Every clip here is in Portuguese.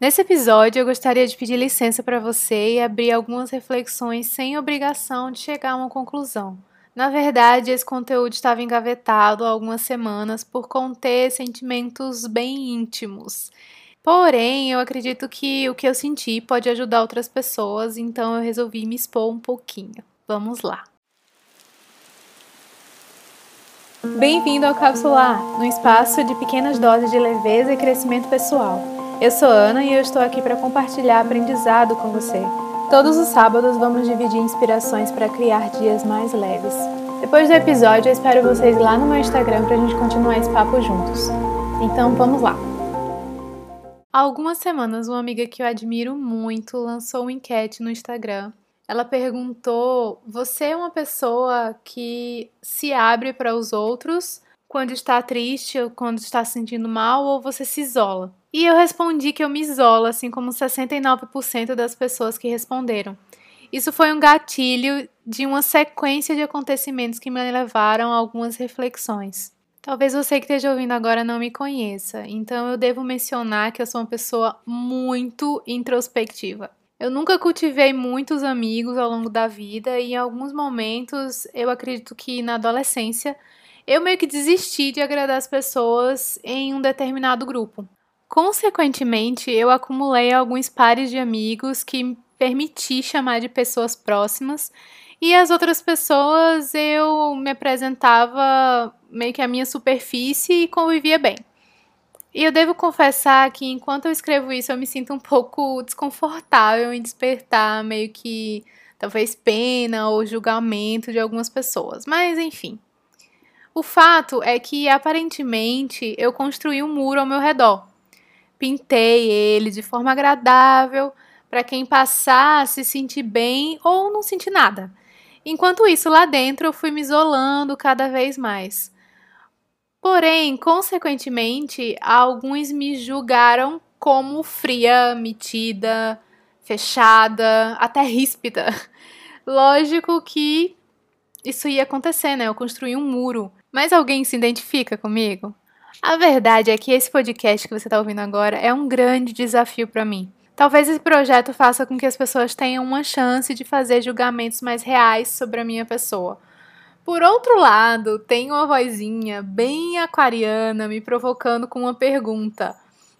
Nesse episódio, eu gostaria de pedir licença para você e abrir algumas reflexões sem obrigação de chegar a uma conclusão. Na verdade, esse conteúdo estava engavetado há algumas semanas por conter sentimentos bem íntimos. Porém, eu acredito que o que eu senti pode ajudar outras pessoas, então eu resolvi me expor um pouquinho. Vamos lá! Bem-vindo ao Capsular, um espaço de pequenas doses de leveza e crescimento pessoal. Eu sou Ana e eu estou aqui para compartilhar aprendizado com você. Todos os sábados vamos dividir inspirações para criar dias mais leves. Depois do episódio, eu espero vocês lá no meu Instagram para a gente continuar esse papo juntos. Então, vamos lá! Há algumas semanas, uma amiga que eu admiro muito lançou uma enquete no Instagram ela perguntou: Você é uma pessoa que se abre para os outros quando está triste ou quando está se sentindo mal ou você se isola? E eu respondi que eu me isolo, assim como 69% das pessoas que responderam. Isso foi um gatilho de uma sequência de acontecimentos que me levaram a algumas reflexões. Talvez você que esteja ouvindo agora não me conheça, então eu devo mencionar que eu sou uma pessoa muito introspectiva. Eu nunca cultivei muitos amigos ao longo da vida e em alguns momentos eu acredito que na adolescência eu meio que desisti de agradar as pessoas em um determinado grupo. Consequentemente, eu acumulei alguns pares de amigos que permiti chamar de pessoas próximas e as outras pessoas eu me apresentava meio que a minha superfície e convivia bem. E eu devo confessar que enquanto eu escrevo isso, eu me sinto um pouco desconfortável em despertar meio que talvez pena ou julgamento de algumas pessoas. Mas enfim. O fato é que aparentemente eu construí um muro ao meu redor. Pintei ele de forma agradável para quem passar se sentir bem ou não sentir nada. Enquanto isso, lá dentro eu fui me isolando cada vez mais. Porém, consequentemente, alguns me julgaram como fria, metida, fechada, até ríspida. Lógico que isso ia acontecer, né? Eu construí um muro. Mas alguém se identifica comigo? A verdade é que esse podcast que você está ouvindo agora é um grande desafio para mim. Talvez esse projeto faça com que as pessoas tenham uma chance de fazer julgamentos mais reais sobre a minha pessoa por outro lado, tem uma vozinha bem aquariana me provocando com uma pergunta.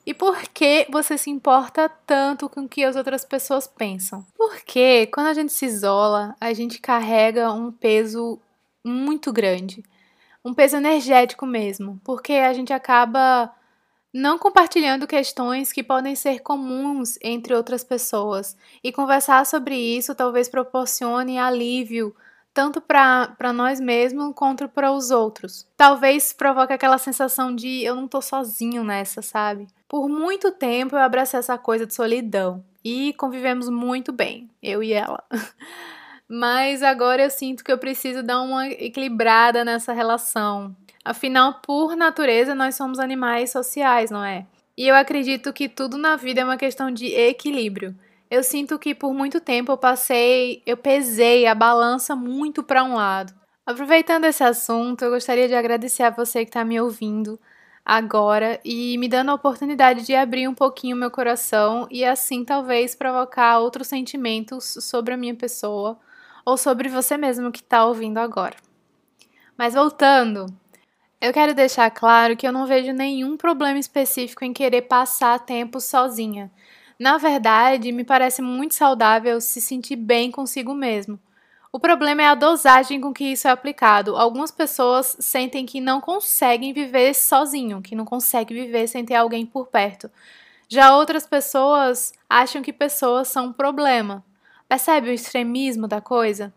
E por que você se importa tanto com o que as outras pessoas pensam? Porque quando a gente se isola, a gente carrega um peso muito grande. Um peso energético mesmo. Porque a gente acaba não compartilhando questões que podem ser comuns entre outras pessoas. E conversar sobre isso talvez proporcione alívio tanto para nós mesmos quanto para os outros. Talvez provoque aquela sensação de eu não tô sozinho nessa, sabe? Por muito tempo eu abracei essa coisa de solidão e convivemos muito bem, eu e ela. Mas agora eu sinto que eu preciso dar uma equilibrada nessa relação. Afinal, por natureza, nós somos animais sociais, não é? E eu acredito que tudo na vida é uma questão de equilíbrio. Eu sinto que por muito tempo eu passei, eu pesei a balança muito para um lado. Aproveitando esse assunto, eu gostaria de agradecer a você que está me ouvindo agora e me dando a oportunidade de abrir um pouquinho meu coração e assim talvez provocar outros sentimentos sobre a minha pessoa ou sobre você mesmo que está ouvindo agora. Mas voltando, eu quero deixar claro que eu não vejo nenhum problema específico em querer passar tempo sozinha. Na verdade, me parece muito saudável se sentir bem consigo mesmo. O problema é a dosagem com que isso é aplicado. Algumas pessoas sentem que não conseguem viver sozinho, que não conseguem viver sem ter alguém por perto. Já outras pessoas acham que pessoas são um problema. Percebe o extremismo da coisa?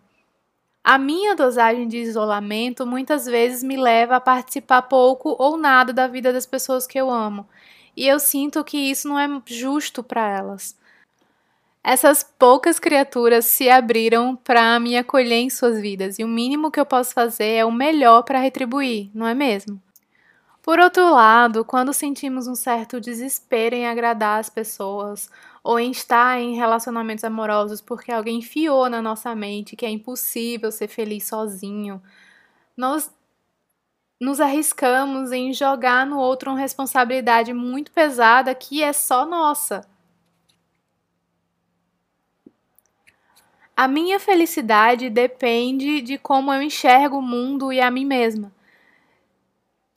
A minha dosagem de isolamento muitas vezes me leva a participar pouco ou nada da vida das pessoas que eu amo. E eu sinto que isso não é justo para elas. Essas poucas criaturas se abriram para me acolher em suas vidas, e o mínimo que eu posso fazer é o melhor para retribuir, não é mesmo? Por outro lado, quando sentimos um certo desespero em agradar as pessoas ou em estar em relacionamentos amorosos porque alguém enfiou na nossa mente que é impossível ser feliz sozinho, nós nos arriscamos em jogar no outro uma responsabilidade muito pesada que é só nossa. A minha felicidade depende de como eu enxergo o mundo e a mim mesma.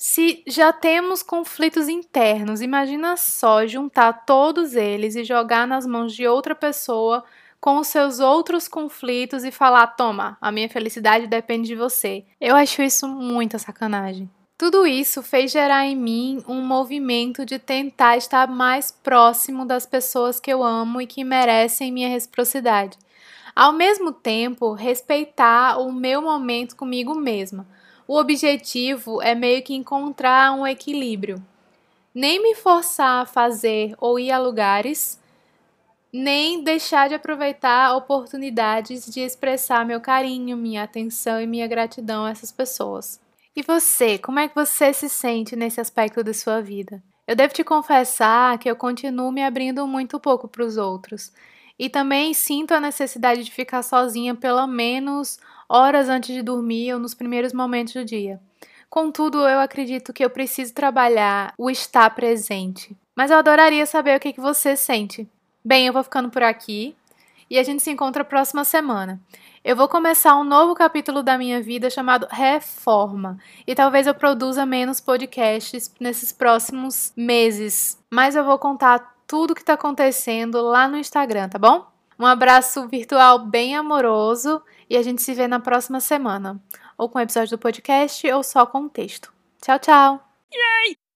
Se já temos conflitos internos, imagina só juntar todos eles e jogar nas mãos de outra pessoa com os seus outros conflitos e falar: toma, a minha felicidade depende de você. Eu acho isso muita sacanagem. Tudo isso fez gerar em mim um movimento de tentar estar mais próximo das pessoas que eu amo e que merecem minha reciprocidade. Ao mesmo tempo, respeitar o meu momento comigo mesma. O objetivo é meio que encontrar um equilíbrio. Nem me forçar a fazer ou ir a lugares, nem deixar de aproveitar oportunidades de expressar meu carinho, minha atenção e minha gratidão a essas pessoas. E você, como é que você se sente nesse aspecto da sua vida? Eu devo te confessar que eu continuo me abrindo muito pouco para os outros. E também sinto a necessidade de ficar sozinha pelo menos horas antes de dormir ou nos primeiros momentos do dia. Contudo, eu acredito que eu preciso trabalhar o estar presente. Mas eu adoraria saber o que, que você sente. Bem, eu vou ficando por aqui e a gente se encontra próxima semana. Eu vou começar um novo capítulo da minha vida chamado Reforma. E talvez eu produza menos podcasts nesses próximos meses. Mas eu vou contar tudo o que está acontecendo lá no Instagram, tá bom? Um abraço virtual bem amoroso e a gente se vê na próxima semana. Ou com o episódio do podcast ou só com o texto. Tchau, tchau! Yay!